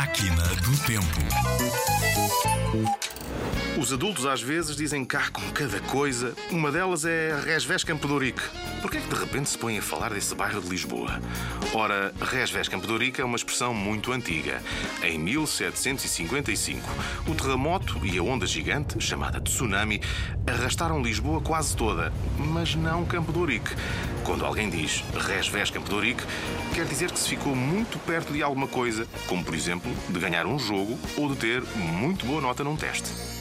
Máquina do Tempo. Os adultos às vezes dizem cá com cada coisa. Uma delas é Resvés Campo de Ourique. Por que é que de repente se põem a falar desse bairro de Lisboa? Ora, de Ourique é uma expressão muito antiga. Em 1755, o terremoto e a onda gigante, chamada tsunami, arrastaram Lisboa quase toda, mas não Ourique. Quando alguém diz de Ourique, quer dizer que se ficou muito perto de alguma coisa, como por exemplo de ganhar um jogo ou de ter muito boa nota num teste.